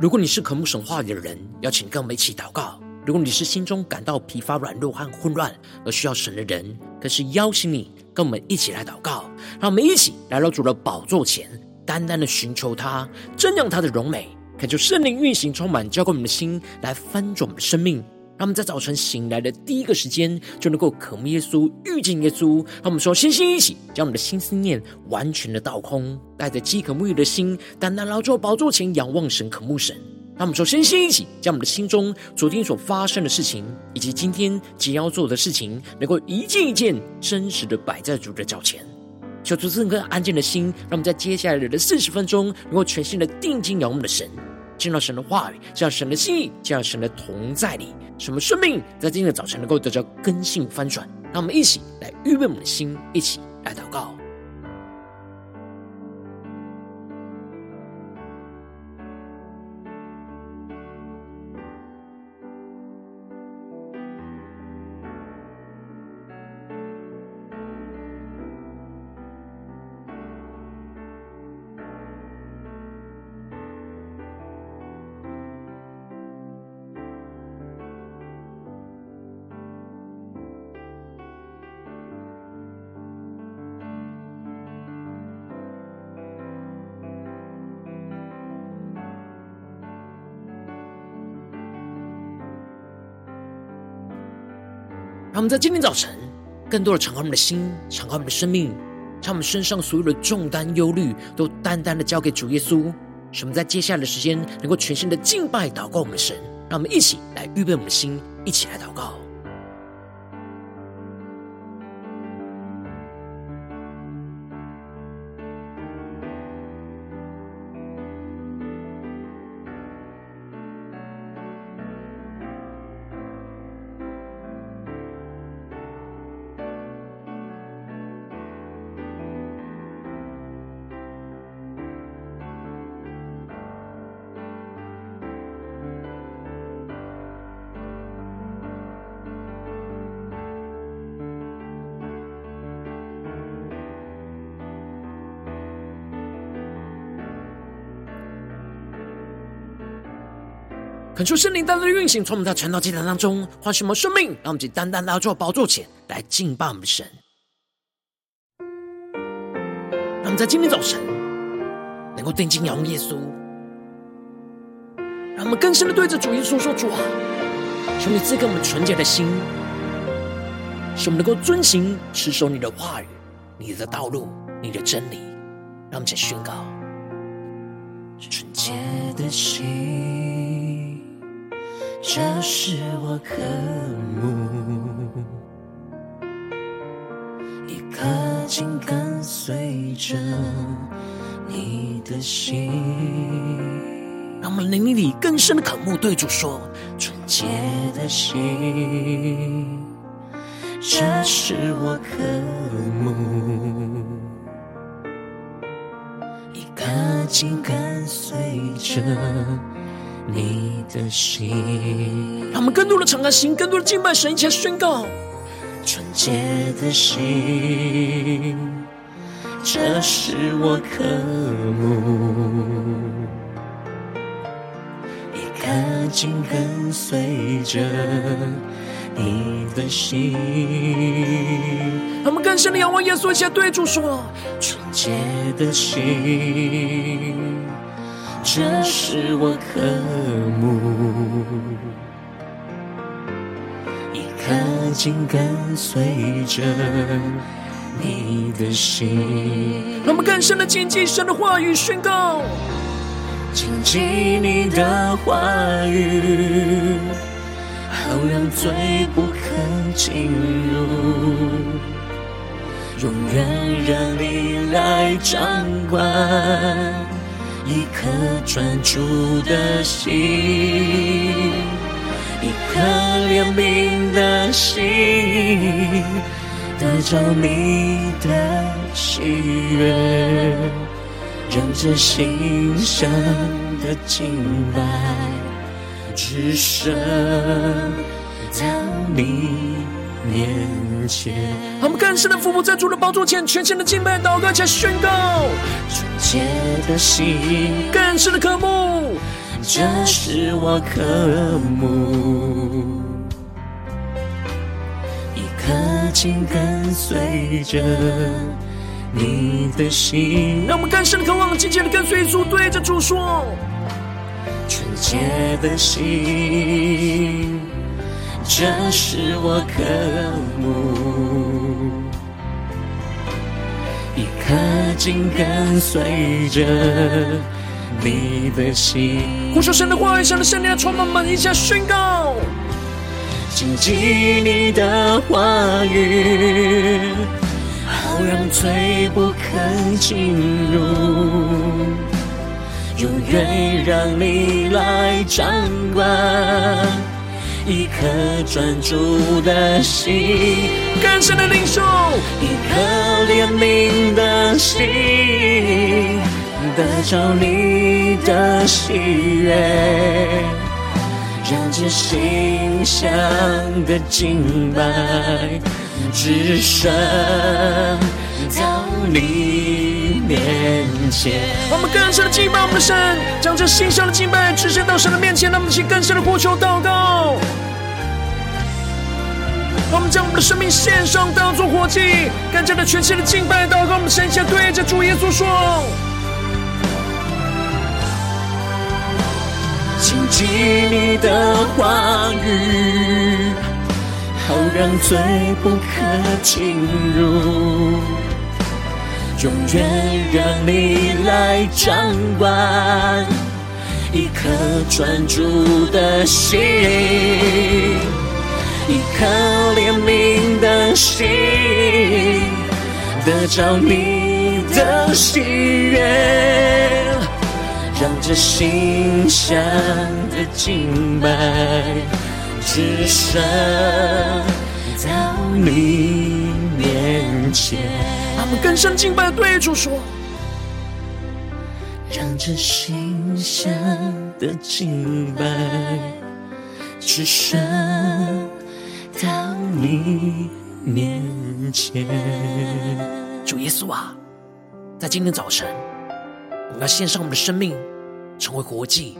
如果你是渴慕神话语的人，邀请跟我们一起祷告；如果你是心中感到疲乏、软弱和混乱而需要神的人，更是邀请你跟我们一起来祷告。让我们一起来到主的宝座前，单单的寻求他，瞻仰他的荣美，恳求圣灵运行充满，浇灌我们的心，来翻转我们的生命。让我们在早晨醒来的第一个时间，就能够渴慕耶稣、遇见耶稣。让我们说，星星一起将我们的心思念完全的倒空，带着饥渴沐浴的心，单单来到宝座前仰望神、渴慕神。让我们说，星星一起将我们的心中昨天所发生的事情，以及今天即要做的事情，能够一件一件真实的摆在主的脚前。求主赐个安静的心，让我们在接下来的四十分钟，能够全心的定睛仰望的神。见到神的话语，见到神的心意，见到神的同在里，什么生命在今天的早晨能够得到根性翻转？让我们一起来预备我们的心，一起来祷告。我们在今天早晨，更多的敞开我们的心，敞开我们的生命，将我们身上所有的重担、忧虑，都单单的交给主耶稣。使我们在接下来的时间，能够全心的敬拜、祷告我们的神。让我们一起来预备我们的心，一起来祷告。恳求圣灵单单的运行，从我们的传道祭坛当中唤醒我们生命，让我们以单单来到宝座前来敬拜我们神。让我们在今天早晨能够定睛仰望耶稣，让我们更深的对着主耶稣说：“主啊，求你赐给我们纯洁的心，使我们能够遵行持守你的话语、你的道路、你的真理。”让我们宣告：纯洁的心。这是我渴慕，一颗紧跟随着你的心。让我们灵里更深的渴慕，对主说：纯洁的心，这是我渴慕，一颗紧跟随着。你的心，让我们更多的敞开心，更多的敬拜神，一起来宣告纯洁的心，这是我渴慕，一颗紧跟随着你的心。让我们更深的仰望耶稣，一起来对主说纯洁的心。这是我渴慕，一颗紧跟随着你的心。让我们更深的谨记神的话语宣告，谨记你的话语，好让罪不可进入，永远让你来掌管。一颗专注的心，一颗怜悯的心，得着你的喜悦，让这心生的敬拜，只剩在你。面前，他们更深的俯伏在主的宝座前，全心的敬拜、祷告，且宣告。纯洁的心，更深的渴慕，这是我渴慕，一颗心跟随着你的心。让我们更深的渴望，紧紧的跟随主，对着主说：纯洁的心，这是我渴慕，一颗紧跟随着。你的心，呼求神的话语，神的圣灵充满满一下宣告，谨记你的话语，好让罪不肯进入，永远让你来掌管，一颗专注的心，更深的领受，一颗怜悯的心。得着你的喜悦，让这心香的敬拜只剩到你面前。我们更深的敬拜我们的神，将这馨香的敬拜只剩到神的面前。让我们去更深的呼求祷告。我们将我们的生命献上，当作活祭，更加的全心的敬拜祷告。我们神下对着主耶稣说。谨记你的话语，好让罪不可进入，永远让你来掌管，一颗专注的心，一颗怜悯的心，得着你的喜悦。让这心香的敬拜只剩到你面前。我们更深敬拜，对主说：让这馨香的敬拜只剩到你面前。主耶稣啊，在今天早晨，我们要献上我们的生命。成为活祭，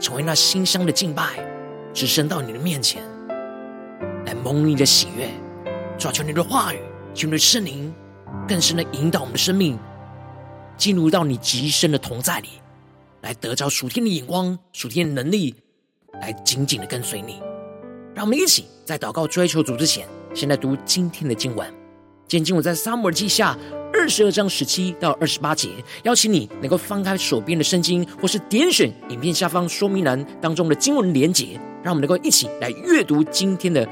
成为那馨香的敬拜，只升到你的面前，来蒙你的喜悦，抓住你的话语，求你的圣灵更深的引导我们的生命，进入到你极深的同在里，来得着属天的眼光、属天的能力，来紧紧的跟随你。让我们一起在祷告追求主之前，先来读今天的经文。今天经文在撒母耳记下。二十二章十七到二十八节，邀请你能够翻开手边的圣经，或是点选影片下方说明栏当中的经文连结，让我们能够一起来阅读今天的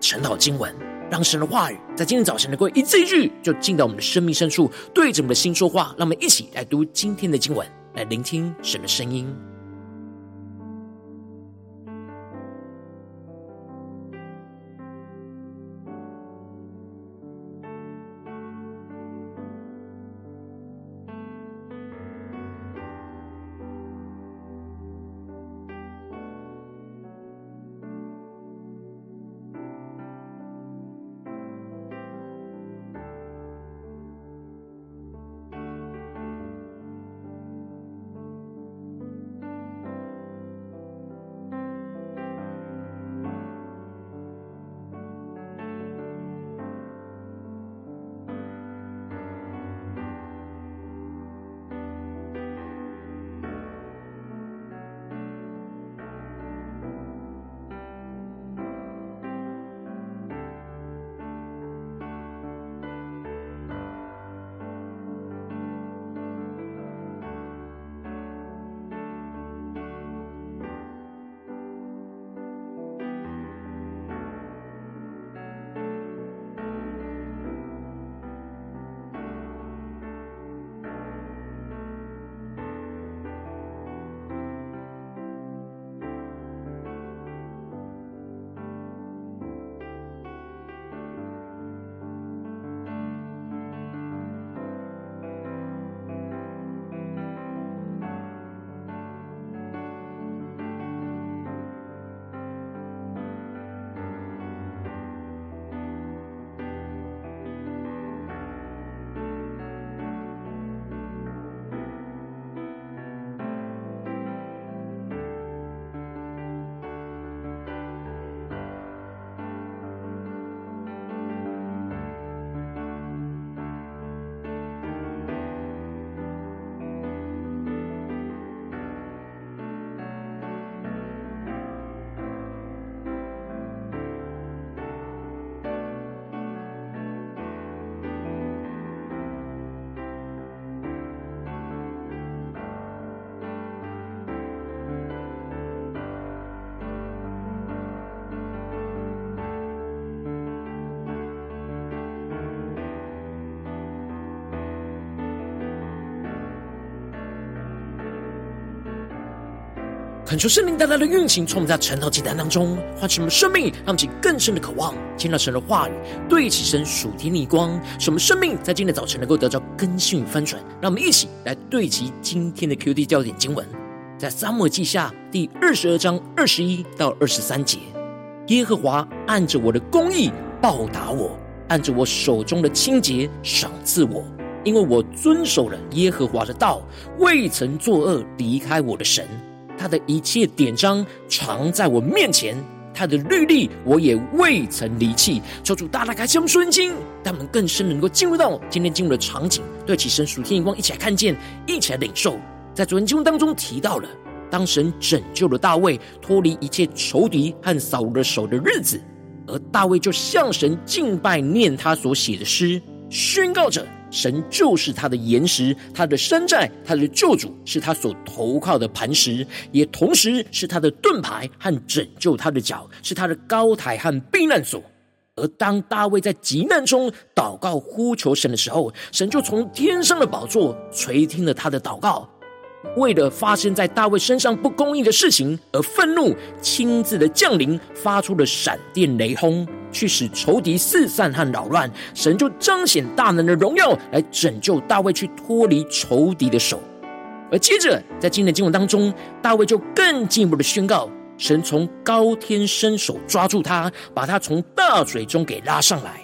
晨祷经文，让神的话语在今天早晨能够一字一句就进到我们的生命深处，对着我们的心说话。让我们一起来读今天的经文，来聆听神的声音。恳求圣灵带来的运行，从我们在晨祷祭坛当中唤醒我们生命，让我们更深的渴望听到神的话语，对齐神属天的光，使我们生命在今天早晨能够得到更新与翻转。让我们一起来对齐今天的 QD 焦点经文，在撒母记下第二十二章二十一到二十三节：耶和华按着我的公义报答我，按着我手中的清洁赏赐我，因为我遵守了耶和华的道，未曾作恶，离开我的神。他的一切典章常在我面前，他的律例我也未曾离弃。求主大大开启我们属灵眼，让我们更深能够进入到今天进入的场景，对起神属天眼光，一起来看见，一起来领受。在昨天经文当中提到了，当神拯救了大卫脱离一切仇敌和扫罗的手的日子，而大卫就向神敬拜，念他所写的诗，宣告着。神就是他的岩石，他的山寨，他的救主，是他所投靠的磐石，也同时是他的盾牌和拯救他的脚，是他的高台和避难所。而当大卫在急难中祷告呼求神的时候，神就从天上的宝座垂听了他的祷告。为了发生在大卫身上不公义的事情而愤怒，亲自的降临，发出了闪电雷轰，去使仇敌四散和扰乱。神就彰显大能的荣耀，来拯救大卫，去脱离仇敌的手。而接着在今天的经文当中，大卫就更进一步的宣告：神从高天伸手抓住他，把他从大水中给拉上来。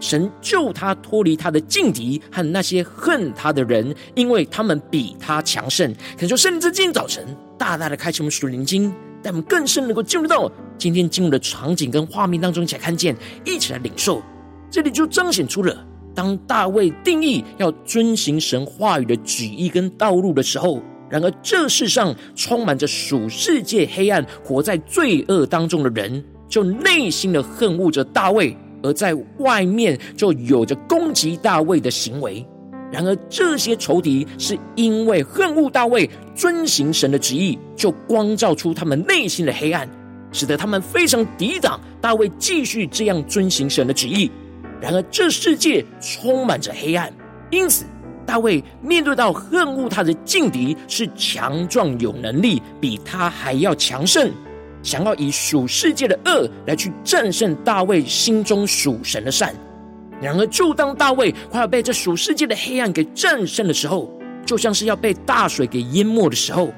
神救他脱离他的劲敌和那些恨他的人，因为他们比他强盛。可以说，圣灵在今天早晨大大的开启我们属灵经，带我们更深能够进入到今天进入的场景跟画面当中，一起来看见，一起来领受。这里就彰显出了，当大卫定义要遵行神话语的旨意跟道路的时候，然而这世上充满着属世界黑暗、活在罪恶当中的人，就内心的恨恶着大卫。而在外面就有着攻击大卫的行为，然而这些仇敌是因为恨恶大卫，遵行神的旨意，就光照出他们内心的黑暗，使得他们非常抵挡大卫继续这样遵行神的旨意。然而这世界充满着黑暗，因此大卫面对到恨恶他的劲敌是强壮有能力，比他还要强盛。想要以属世界的恶来去战胜大卫心中属神的善，然而就当大卫快要被这属世界的黑暗给战胜的时候，就像是要被大水给淹没的时候，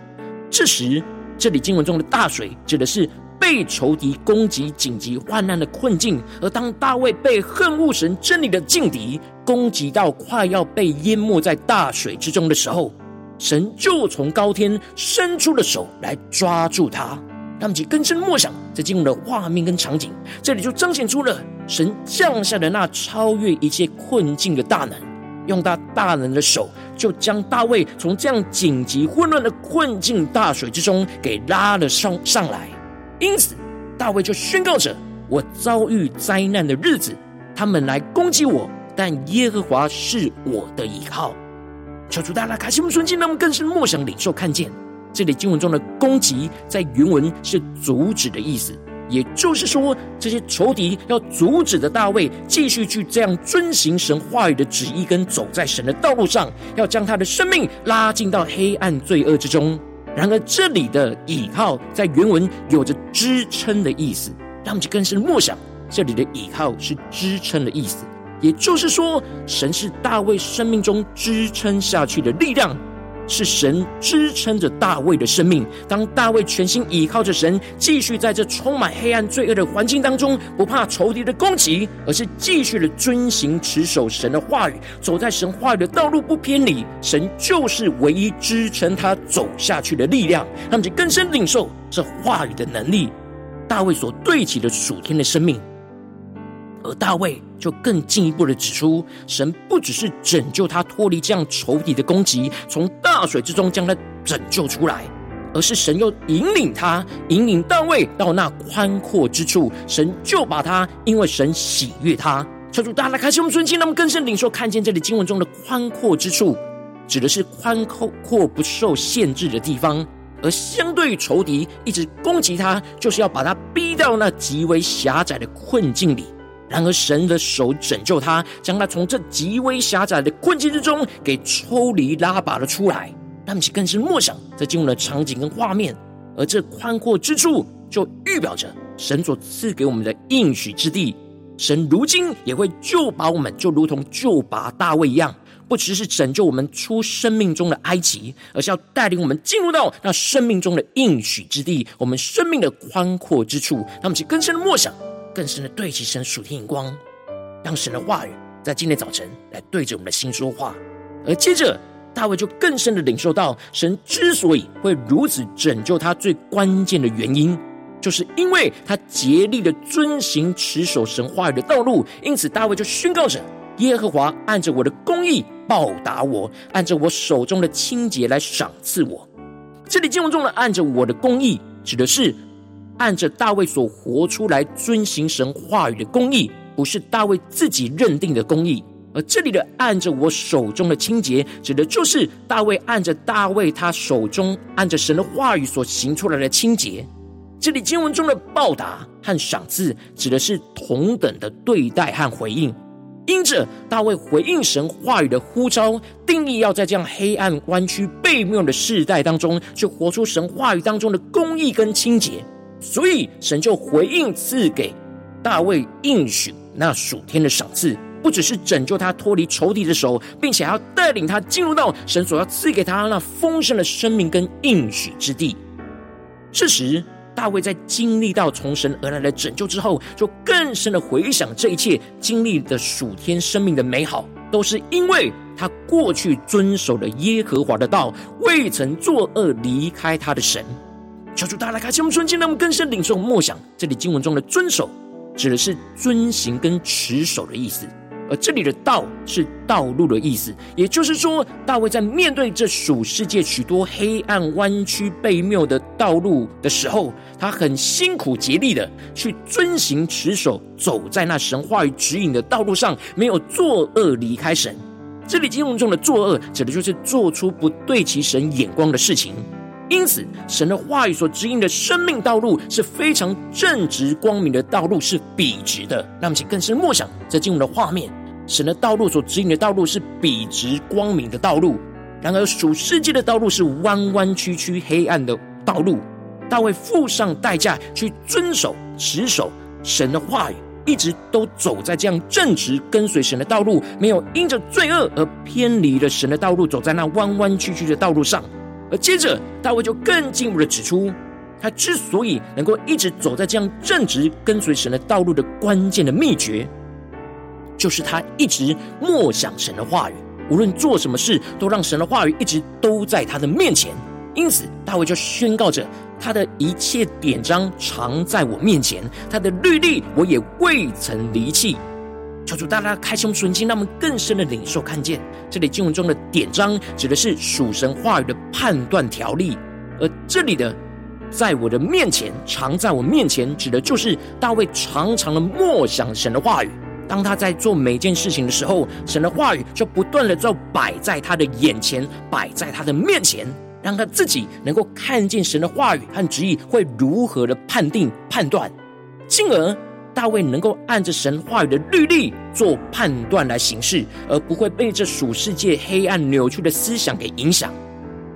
这时这里经文中的大水指的是被仇敌攻击、紧急患难的困境。而当大卫被恨恶神真理的劲敌攻击到快要被淹没在大水之中的时候，神就从高天伸出了手来抓住他。他们就更深默想，在经文的画面跟场景，这里就彰显出了神降下的那超越一切困境的大能，用他大能的手，就将大卫从这样紧急混乱的困境大水之中给拉了上上来。因此，大卫就宣告着：“我遭遇灾难的日子，他们来攻击我，但耶和华是我的依靠。”求主大大开启我们的心，让我们更深默想领受看见。这里经文中的攻击，在原文是阻止的意思，也就是说，这些仇敌要阻止的大卫继续去这样遵行神话语的旨意，跟走在神的道路上，要将他的生命拉进到黑暗罪恶之中。然而，这里的倚靠在原文有着支撑的意思，让我们更深默想，这里的倚靠是支撑的意思，也就是说，神是大卫生命中支撑下去的力量。是神支撑着大卫的生命。当大卫全心倚靠着神，继续在这充满黑暗罪恶的环境当中，不怕仇敌的攻击，而是继续的遵行持守神的话语，走在神话语的道路不偏离。神就是唯一支撑他走下去的力量。他们就更深领受这话语的能力。大卫所对齐的属天的生命。而大卫就更进一步的指出，神不只是拯救他脱离这样仇敌的攻击，从大水之中将他拯救出来，而是神又引领他，引领大卫到那宽阔之处，神就把他，因为神喜悦他，求主大大开启我们顺境，让我们更深领受看见这里经文中的宽阔之处，指的是宽阔不受限制的地方，而相对于仇敌一直攻击他，就是要把他逼到那极为狭窄的困境里。然而，神的手拯救他，将他从这极为狭窄的困境之中给抽离、拉拔了出来。让我们更是默想，在经文的场景跟画面，而这宽阔之处就预表着神所赐给我们的应许之地。神如今也会救拔我们，就如同救拔大卫一样，不只是拯救我们出生命中的埃及，而是要带领我们进入到那生命中的应许之地，我们生命的宽阔之处。他们是更深的默想，更深的对齐神属天眼光，让神的话语在今天早晨来对着我们的心说话。而接着，大卫就更深的领受到，神之所以会如此拯救他，最关键的原因。就是因为他竭力的遵行持守神话语的道路，因此大卫就宣告着：耶和华按着我的公义报答我，按着我手中的清洁来赏赐我。这里经文中的“按着我的公义”，指的是按着大卫所活出来遵行神话语的公义，不是大卫自己认定的公义。而这里的“按着我手中的清洁”，指的就是大卫按着大卫他手中按着神的话语所行出来的清洁。这里经文中的报答和赏赐，指的是同等的对待和回应。因着大卫回应神话语的呼召，定义要在这样黑暗、弯曲、悖谬的世代当中，去活出神话语当中的公义跟清洁。所以神就回应赐给大卫应许那属天的赏赐，不只是拯救他脱离仇敌的手，并且还要带领他进入到神所要赐给他那丰盛的生命跟应许之地。这时，大卫在经历到从神而来的拯救之后，就更深的回想这一切经历的属天生命的美好，都是因为他过去遵守了耶和华的道，未曾作恶离开他的神。求主大家来开启我们纯净，让我们更深领受默想。这里经文中的遵守，指的是遵行跟持守的意思。而这里的道是道路的意思，也就是说，大卫在面对这属世界许多黑暗、弯曲、背谬的道路的时候，他很辛苦竭力的去遵行、持守，走在那神话语指引的道路上，没有作恶离开神。这里经文中的作恶，指的就是做出不对其神眼光的事情。因此，神的话语所指引的生命道路是非常正直、光明的道路，是笔直的。那么，请更深默想这进入的画面。神的道路所指引的道路是笔直光明的道路，然而属世界的道路是弯弯曲曲黑暗的道路。大卫付上代价去遵守持守神的话语，一直都走在这样正直跟随神的道路，没有因着罪恶而偏离了神的道路，走在那弯弯曲曲的道路上。而接着大卫就更进一步的指出，他之所以能够一直走在这样正直跟随神的道路的关键的秘诀。就是他一直默想神的话语，无论做什么事，都让神的话语一直都在他的面前。因此，大卫就宣告着：他的一切典章常在我面前，他的律例我也未曾离弃。求主大家开胸纯心，让我们更深的领受看见，这里经文中的典章指的是属神话语的判断条例，而这里的在我的面前，常在我面前，指的就是大卫常常的默想神的话语。当他在做每件事情的时候，神的话语就不断的就摆在他的眼前，摆在他的面前，让他自己能够看见神的话语和旨意会如何的判定判断，进而大卫能够按着神话语的律例做判断来行事，而不会被这属世界黑暗扭曲的思想给影响。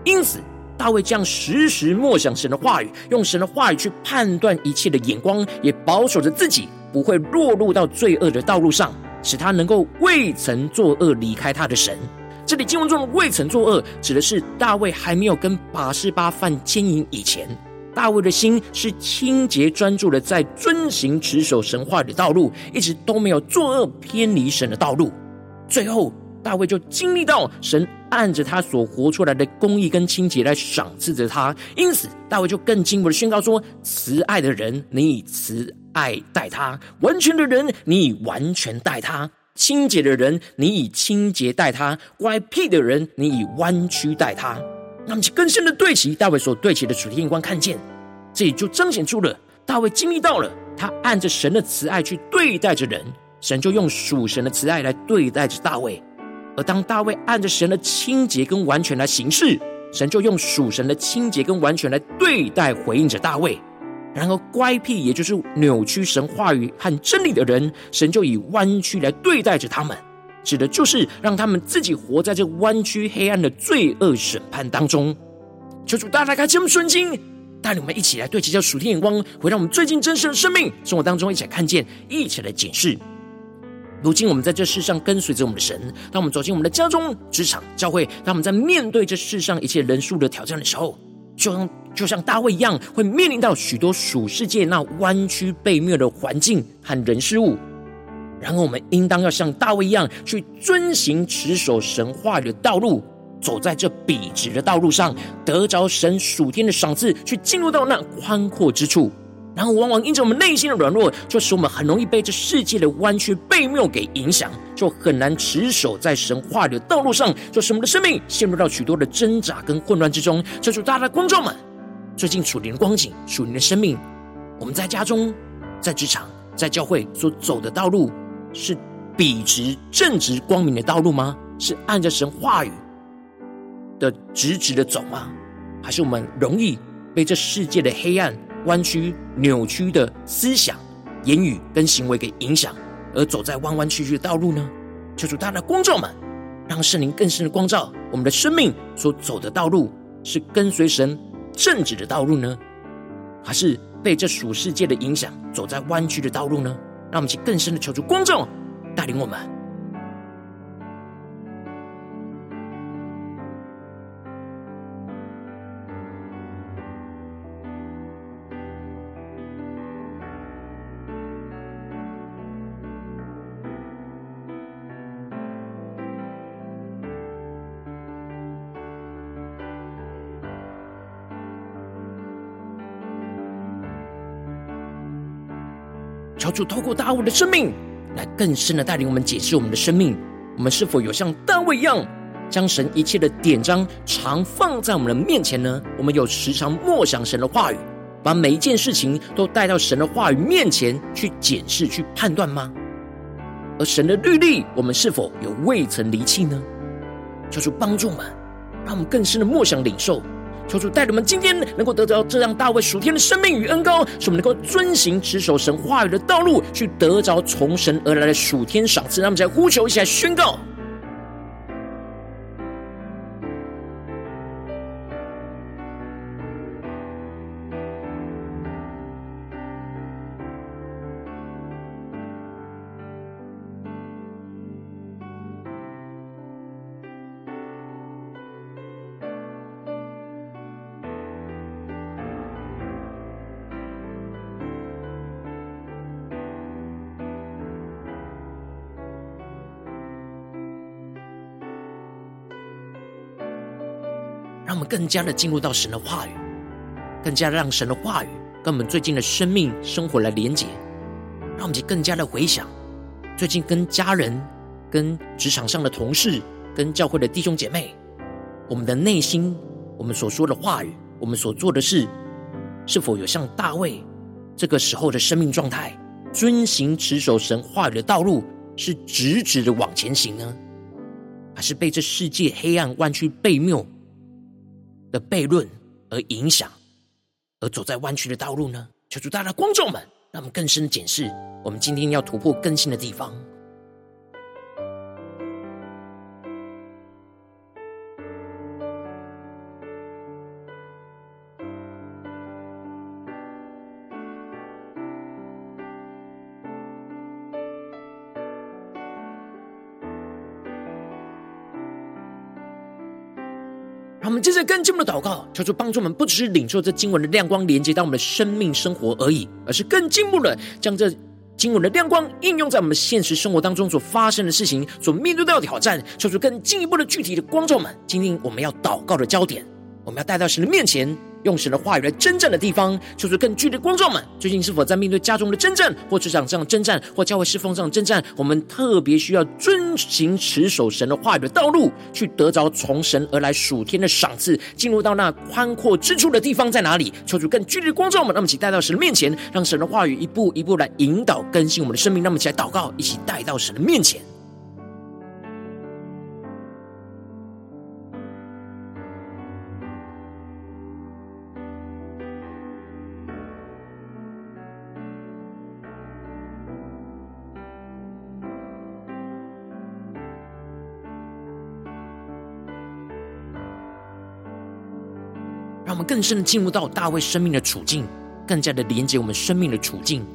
因此，大卫这样时时默想神的话语，用神的话语去判断一切的眼光，也保守着自己。不会落入到罪恶的道路上，使他能够未曾作恶离开他的神。这里经文中的未曾作恶，指的是大卫还没有跟拔示巴犯奸淫以前，大卫的心是清洁专注的，在遵行持守神话的道路，一直都没有作恶偏离神的道路。最后，大卫就经历到神按着他所活出来的公义跟清洁来赏赐着他，因此大卫就更进一步的宣告说：慈爱的人，你以慈。爱待他，完全的人，你以完全待他；清洁的人，你以清洁待他；乖僻的人，你以弯曲待他。那么，更深的对齐大卫所对齐的主题眼光，看见这里就彰显出了大卫经历到了他按着神的慈爱去对待着人，神就用属神的慈爱来对待着大卫；而当大卫按着神的清洁跟完全来行事，神就用属神的清洁跟完全来对待回应着大卫。然而，乖僻也就是扭曲神话语和真理的人，神就以弯曲来对待着他们，指的就是让他们自己活在这弯曲黑暗的罪恶审判当中。求主大大开启我们的心，带领我们一起来对齐这属天眼光，回到我们最近真实的生命生活当中，一起来看见，一起来检视。如今我们在这世上跟随着我们的神，当我们走进我们的家中、职场、教会，当我们在面对这世上一切人数的挑战的时候，就像就像大卫一样，会面临到许多属世界那弯曲悖谬的环境和人事物。然后我们应当要像大卫一样，去遵行持守神话语的道路，走在这笔直的道路上，得着神属天的赏赐，去进入到那宽阔之处。然后，往往因着我们内心的软弱，就使我们很容易被这世界的弯曲悖谬给影响，就很难持守在神话语的道路上，就使我们的生命陷入到许多的挣扎跟混乱之中。求主，大家的观众们，最近属灵的光景、属灵的生命，我们在家中、在职场、在教会所走的道路，是笔直、正直、光明的道路吗？是按着神话语的直直的走吗？还是我们容易被这世界的黑暗？弯曲、扭曲的思想、言语跟行为给影响，而走在弯弯曲曲的道路呢？求主，大家的光照们，让圣灵更深的光照我们的生命所走的道路，是跟随神正直的道路呢，还是被这属世界的影响走在弯曲的道路呢？让我们去更深的求助光照，带领我们。求主透过大卫的生命，来更深的带领我们解释我们的生命。我们是否有像大卫一样，将神一切的典章常放在我们的面前呢？我们有时常默想神的话语，把每一件事情都带到神的话语面前去检视、去判断吗？而神的律例，我们是否有未曾离弃呢？求主帮助我们，让我们更深的默想领受。求主带领我们今天能够得着这样大卫属天的生命与恩膏，使我们能够遵行持守神话语的道路，去得着从神而来的属天赏赐。让我们再呼求一起来宣告。更加的进入到神的话语，更加让神的话语跟我们最近的生命生活来连结，让我们就更加的回想最近跟家人、跟职场上的同事、跟教会的弟兄姐妹，我们的内心，我们所说的话语，我们所做的事，是否有像大卫这个时候的生命状态，遵行持守神话语的道路，是直直的往前行呢？还是被这世界黑暗弯曲背谬的悖论而影响，而走在弯曲的道路呢？求主大家观众们，让我们更深的检视我们今天要突破更新的地方。接着更进一步的祷告，求主帮助我们，不只是领受这经文的亮光，连接到我们的生命生活而已，而是更进一步的将这经文的亮光应用在我们现实生活当中所发生的事情，所面对到的挑战，求主更进一步的具体的光照们，今天我们要祷告的焦点，我们要带到神的面前。用神的话语来征战的地方，求主更具体的光照们，最近是否在面对家中的征战，或职场上征战，或教会侍奉上征战？我们特别需要遵行持守神的话语的道路，去得着从神而来属天的赏赐，进入到那宽阔之处的地方在哪里？求主更具体的光照们，让我们一起带到神的面前，让神的话语一步一步来引导更新我们的生命。那么起来祷告，一起带到神的面前。让我们更深的进入到大卫生命的处境，更加的连接我们生命的处境。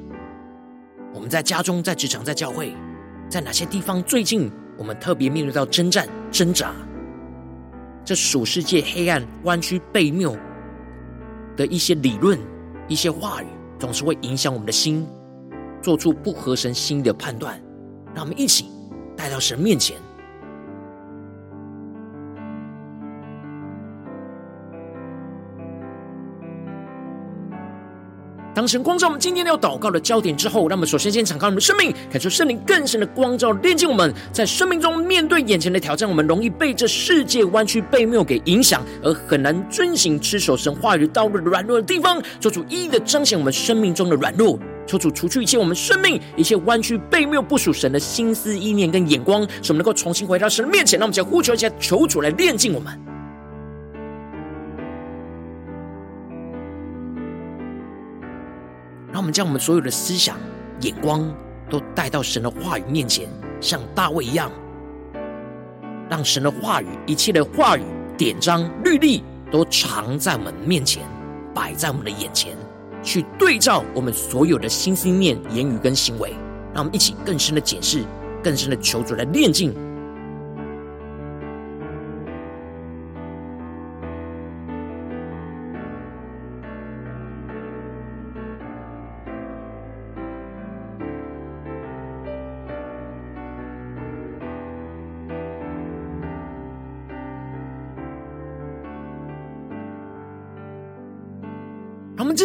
我们在家中、在职场、在教会，在哪些地方最近我们特别面对到征战、挣扎？这属世界黑暗、弯曲悖谬的一些理论、一些话语，总是会影响我们的心，做出不合神心意的判断。让我们一起带到神面前。当神光照我们今天要祷告的焦点之后，让我们首先先敞开我们的生命，感受圣灵更深的光照，炼净我们。在生命中面对眼前的挑战，我们容易被这世界弯曲悖谬给影响，而很难遵行持守神话语道路的软弱的地方，求主一一的彰显我们生命中的软弱，求主除去一切我们生命一切弯曲悖谬不属神的心思意念跟眼光，使我们能够重新回到神的面前。让我们先呼求一下，求主来炼净我们。让我们将我们所有的思想、眼光都带到神的话语面前，像大卫一样，让神的话语、一切的话语、典章、律例都藏在我们面前，摆在我们的眼前，去对照我们所有的心思念、言语跟行为。让我们一起更深的检视，更深的求主来炼净。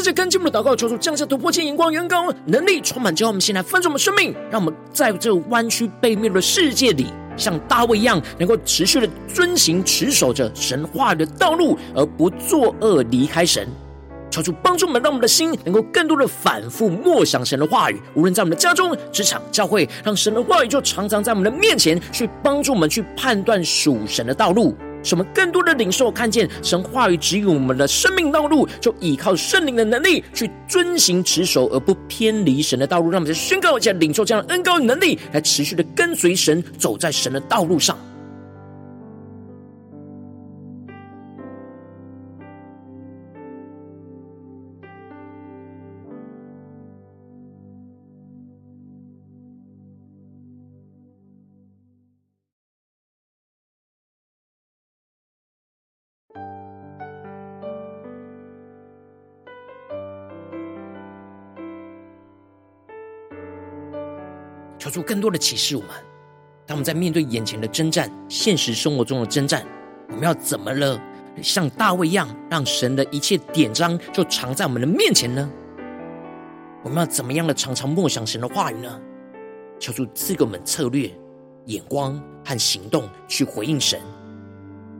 着跟进我们的祷告，求主降下突破性眼光、眼光能力，充满之后，我们先来分盛我们生命，让我们在这弯曲悖谬的世界里，像大卫一样，能够持续的遵行、持守着神话的道路，而不作恶离开神。求主帮助我们，让我们的心能够更多的反复默想神的话语，无论在我们的家中、职场、教会，让神的话语就常常在我们的面前，去帮助我们去判断属神的道路。什么更多的领受看见神话语指引我们的生命道路，就依靠圣灵的能力去遵行持守，而不偏离神的道路。让我们在宣告一下，领受这样的恩膏与能力，来持续的跟随神，走在神的道路上。求出更多的启示，我们当我们在面对眼前的征战、现实生活中的征战，我们要怎么了？像大卫一样，让神的一切典章就藏在我们的面前呢？我们要怎么样的常常默想神的话语呢？求主赐给我们策略、眼光和行动，去回应神，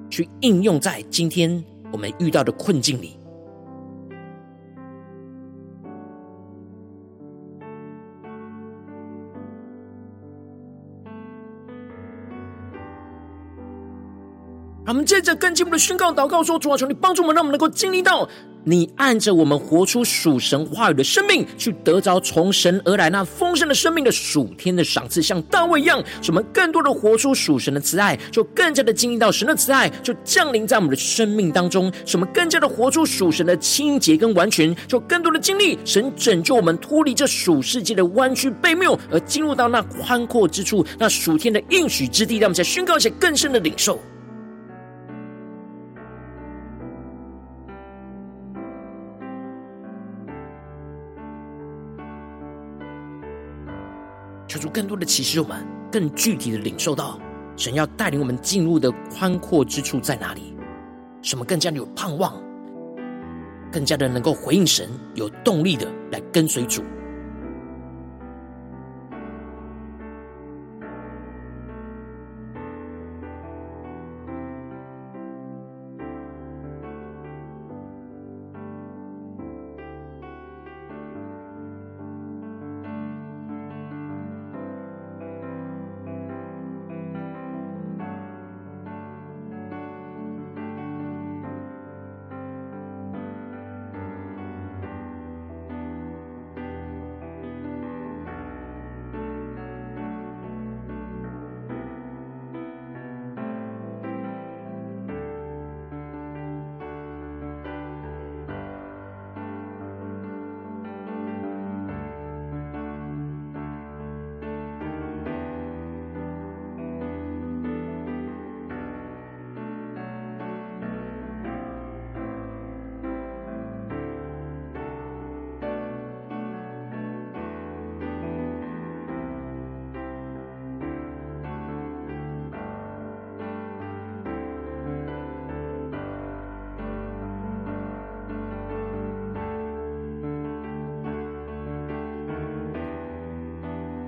去应用在今天我们遇到的困境里。我们接着更进一步的宣告祷告说：主啊，求你帮助我们，让我们能够经历到你按着我们活出属神话语的生命，去得着从神而来那丰盛的生命的属天的赏赐，像大卫一样，使我们更多的活出属神的慈爱，就更加的经历到神的慈爱就降临在我们的生命当中，使我们更加的活出属神的清洁跟完全，就更多的经历神拯救我们脱离这属世界的弯曲悖谬，而进入到那宽阔之处，那属天的应许之地，让我们再宣告一些更深的领受。求主更多的启示我们，更具体的领受到神要带领我们进入的宽阔之处在哪里，什么更加的有盼望，更加的能够回应神，有动力的来跟随主。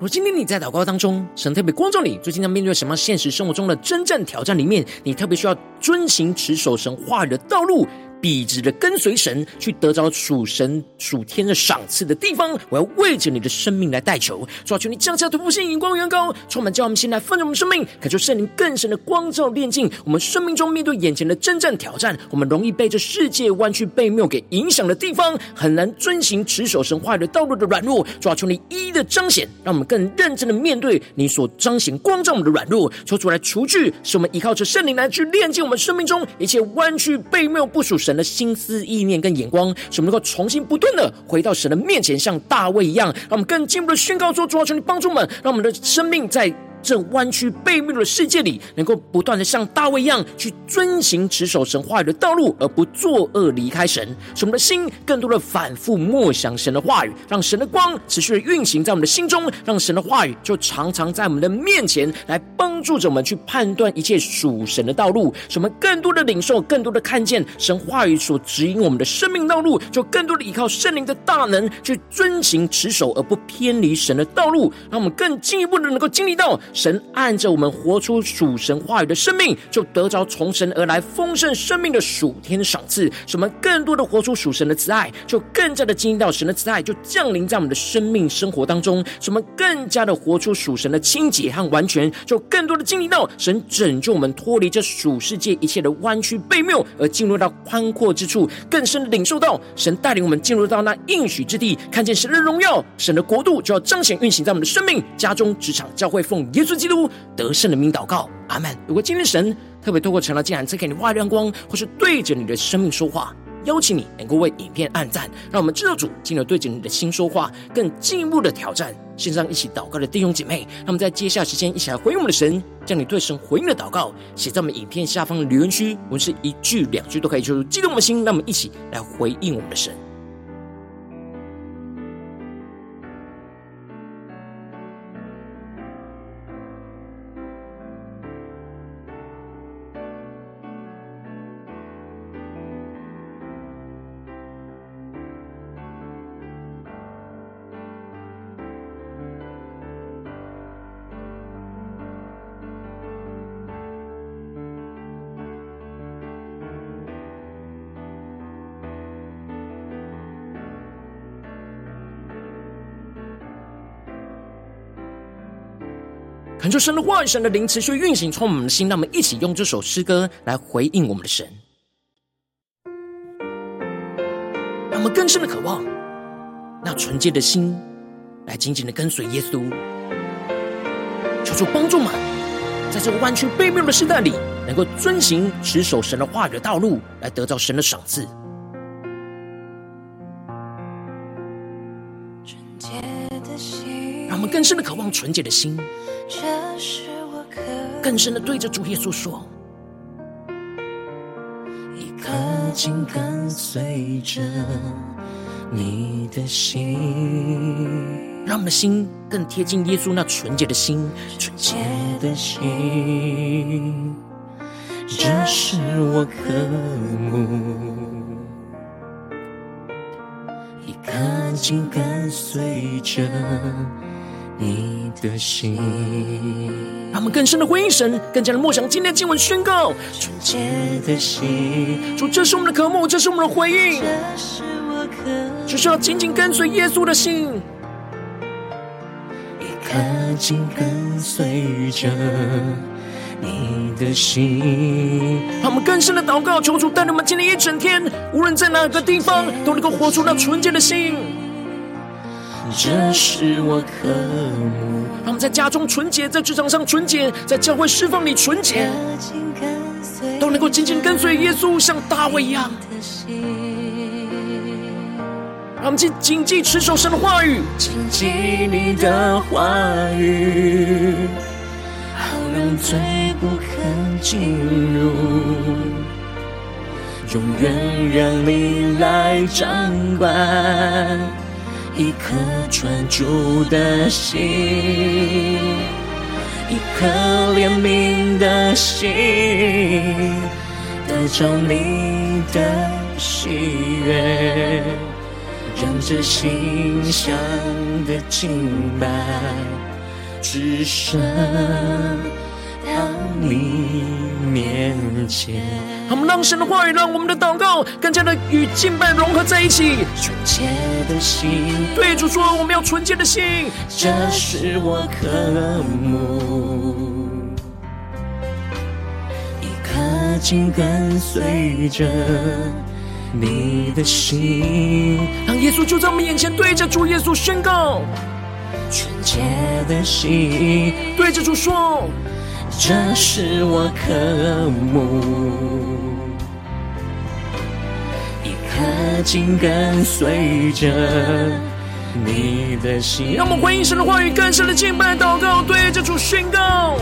如今天你在祷告当中，神特别光照你，最近在面对什么现实生活中的真正挑战里面，你特别需要遵行持守神话语的道路。笔直的跟随神，去得着属神属天的赏赐的地方。我要为着你的生命来代求，求求你降下突破性眼光，远高，充满叫我们心来分盛我们生命，感受圣灵更深的光照炼净我们生命中面对眼前的真正挑战。我们容易被这世界弯曲悖谬给影响的地方，很难遵行持守神话的道路的软弱。求求你一一的彰显，让我们更认真的面对你所彰显光照我们的软弱。求主来除去，使我们依靠着圣灵来去炼净我们生命中一切弯曲悖谬不属神的心思意念跟眼光，使我们能够重新不断的回到神的面前，像大卫一样，让我们更进一步的宣告说：主啊，求你帮助我们，让我们的生命在。这弯曲悖谬的世界里，能够不断的像大卫一样去遵行持守神话语的道路，而不作恶离开神。使我们的心更多的反复默想神的话语，让神的光持续的运行在我们的心中，让神的话语就常常在我们的面前来帮助着我们去判断一切属神的道路。使我们更多的领受，更多的看见神话语所指引我们的生命道路，就更多的依靠圣灵的大能去遵行持守，而不偏离神的道路。让我们更进一步的能够经历到。神按着我们活出属神话语的生命，就得着从神而来丰盛生命的属天赏赐。使我们更多的活出属神的慈爱，就更加的经历到神的慈爱就降临在我们的生命生活当中。使我们更加的活出属神的清洁和完全，就更多的经历到神拯救我们脱离这属世界一切的弯曲悖谬，而进入到宽阔之处，更深的领受到神带领我们进入到那应许之地，看见神的荣耀，神的国度就要彰显运行在我们的生命、家中、职场、教会，奉耶稣基督得胜的名祷告，阿门。如果今天神特别透过成了竟然赐给你话语亮光，或是对着你的生命说话，邀请你能够为影片按赞，让我们知道主进而对着你的心说话，更进一步的挑战。线上一起祷告的弟兄姐妹，那么在接下来时间一起来回应我们的神，将你对神回应的祷告写在我们影片下方的留言区，我们是一句两句都可以，就是激动我们的心，让我们一起来回应我们的神。恳求神的话语、神的灵持续运行，充满我们的心。让我们一起用这首诗歌来回应我们的神，让我们更深的渴望那纯洁的心，来紧紧的跟随耶稣。求主帮助我们，在这个弯曲悖谬的时代里，能够遵行持守神的话语的道路，来得到神的赏赐。纯洁的心，让我们更深的渴望纯洁的心。更深的对着主耶稣说：“一颗紧跟随着你的心。”让我们的心更贴近耶稣那纯洁的心，纯洁的心，这是我渴慕，一颗紧跟随着你的心。让我们更深的回应神，更加的默想今天的经文宣告：纯洁的心，主，这是我们的渴慕，这是我们的回应，这是我渴慕，就是要紧紧跟随耶稣的心。一颗紧跟随着你的心，让我们更深的祷告，求主带领我们今天一整天，无论在哪个地方，都能够活出那纯洁的心。这是我渴慕。让我们在家中纯洁，在职场上纯洁，在教会释放你纯洁，都能够紧紧跟随耶稣，像大卫一样。让我们紧紧记持守神的话语，紧记你的话语，好让罪不可进入，永远让你来掌管一颗专注的心，一颗怜悯的心，得着你的喜悦。让这心香的敬拜只剩到你面前。他们让神的话语，让我们的祷告更加的与敬拜融合在一起。纯洁的心，对主说，我们要纯洁的心，这是我渴慕，一颗心跟随着。你的心，让耶稣就在我们眼前，对着主耶稣宣告：纯洁的心，对着主说，这是我渴慕，一颗紧跟随着你的心。让我们回应神的话语，更深的敬拜祷告，对着主宣告：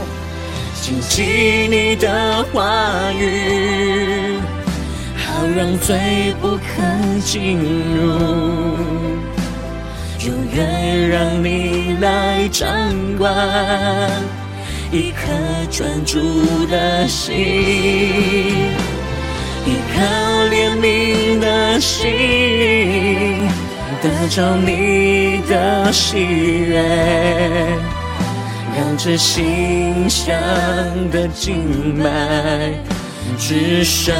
谨记你的话语。好让罪不可进入，永远让你来掌管一颗专注的心，一颗怜悯的心，得着你的喜悦，让这心香的静脉。只剩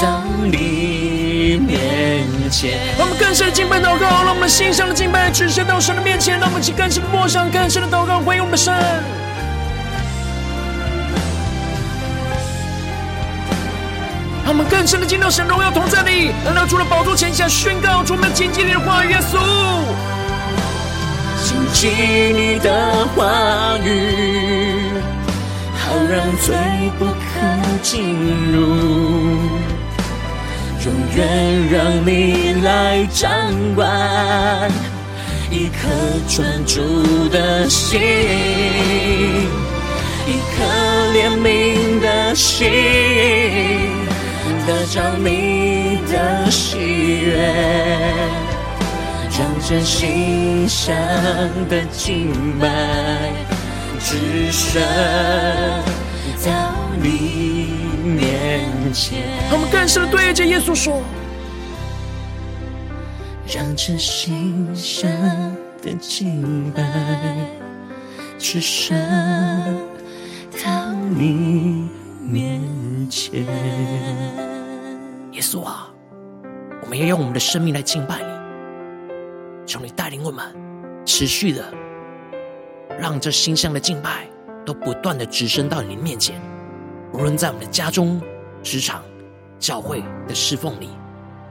到你面前。让我们更深的敬拜祷告，让我们馨香的敬拜只剩到神的面前。让我们去更深的默想，更深的祷告，回应我们的神。让我们更深的进到神荣耀同在里，来到主的宝座前下宣告，主，我们紧记你的话语，耶稣，紧记你的话语。好让罪不可进入，永远让你来掌管一颗专注的心，一颗怜悯的心，得着你的喜悦，让这馨香的敬拜。只剩到你面前。我们更深的对着耶稣说：“让这心上的敬拜只剩到你面前。”耶稣啊，我们要用我们的生命来敬拜你，求你带领我们持续的。让这心上的敬拜都不断的直升到你面前，无论在我们的家中、职场、教会的侍奉里，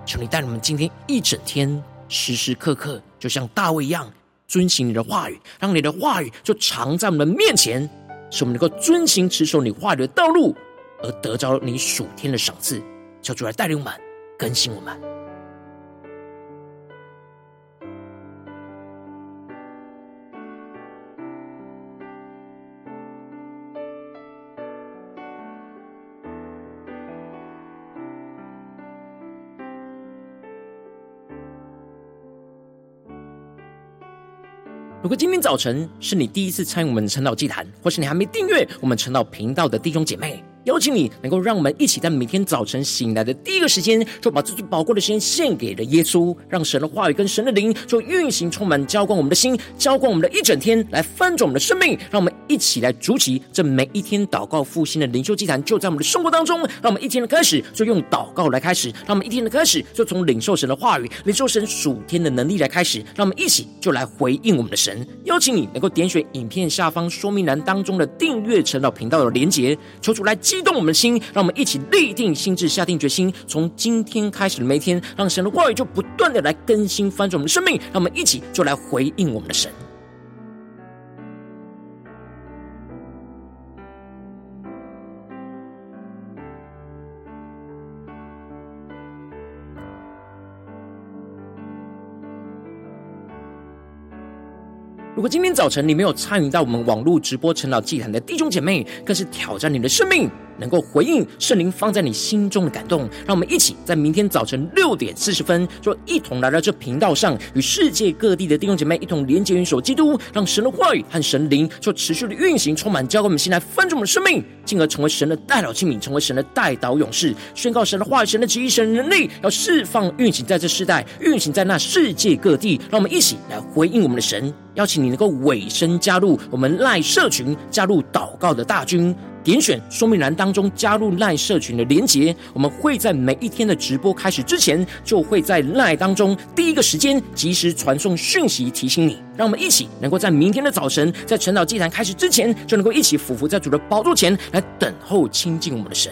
求你带领我们今天一整天，时时刻刻就像大卫一样，遵行你的话语，让你的话语就常在我们的面前，使我们能够遵行持守你话语的道路，而得着你属天的赏赐。求主来带领我们，更新我们。如果今天早晨是你第一次参与我们晨祷祭坛，或是你还没订阅我们晨祷频道的弟兄姐妹，邀请你能够让我们一起在每天早晨醒来的第一个时间，就把这最宝贵的时间献给了耶稣，让神的话语跟神的灵就运行充满，浇灌我们的心，浇灌我们的一整天，来翻转我们的生命。让我们一起来筑起这每一天祷告复兴的灵修祭坛，就在我们的生活当中。让我们一天的开始就用祷告来开始，让我们一天的开始就从领受神的话语、领受神属天的能力来开始。让我们一起就来回应我们的神。邀请你能够点选影片下方说明栏当中的订阅晨祷频道的连结，求主来激动我们的心，让我们一起立定心志，下定决心，从今天开始的每一天，让神的话语就不断的来更新翻转我们的生命，让我们一起就来回应我们的神。如果今天早晨你没有参与到我们网络直播晨祷祭坛的弟兄姐妹，更是挑战你的生命，能够回应圣灵放在你心中的感动。让我们一起在明天早晨六点四十分，就一同来到这频道上，与世界各地的弟兄姐妹一同连接、元首基督，让神的话语和神灵就持续的运行，充满，浇灌我们心来翻转我们的生命，进而成为神的代祷器皿，成为神的代祷勇士，宣告神的话语、神的旨意、神的能力，要释放、运行在这世代，运行在那世界各地。让我们一起来回应我们的神。邀请你能够委身加入我们赖社群，加入祷告的大军，点选说明栏当中加入赖社群的连结。我们会在每一天的直播开始之前，就会在赖当中第一个时间及时传送讯息提醒你。让我们一起能够在明天的早晨，在晨祷祭坛开始之前，就能够一起俯伏在主的宝座前来等候亲近我们的神。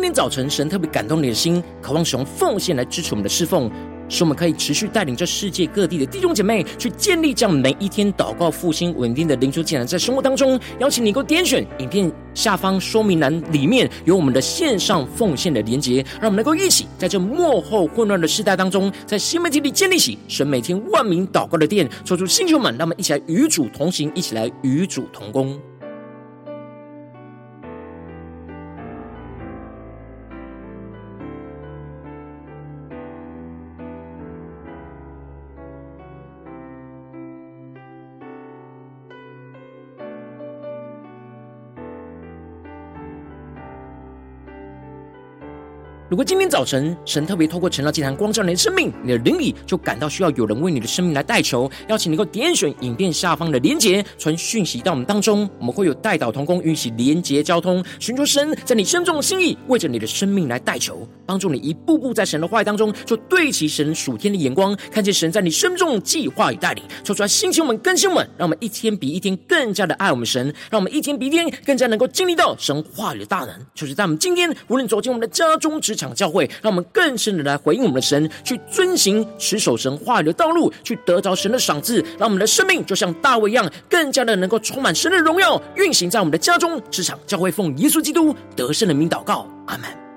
今天早晨神特别感动你的心，渴望使用奉献来支持我们的侍奉，使我们可以持续带领这世界各地的弟兄姐妹去建立这样每一天祷告复兴稳定的灵修进展，在生活当中，邀请你能够点选影片下方说明栏里面有我们的线上奉献的连结，让我们能够一起在这幕后混乱的时代当中，在新媒体里建立起神每天万名祷告的殿，抽出星球们，让我们一起来与主同行，一起来与主同工。如果今天早晨神特别透过晨祷祭坛光照你的生命，你的灵里就感到需要有人为你的生命来代求，邀请你能够点选影片下方的连结，传讯息到我们当中，我们会有代祷同工与其连结交通，寻求神在你生中的心意，为着你的生命来代求，帮助你一步步在神的话语当中，就对齐神属天的眼光，看见神在你生中的计划与带领，说出来兴起我们更新我们，让我们一天比一天更加的爱我们神，让我们一天比一天更加能够经历到神话语的大能，就是在我们今天无论走进我们的家中职场教会，让我们更深的来回应我们的神，去遵行持守神话语的道路，去得着神的赏赐，让我们的生命就像大卫一样，更加的能够充满神的荣耀，运行在我们的家中职场教会，奉耶稣基督得胜的名祷告，阿门。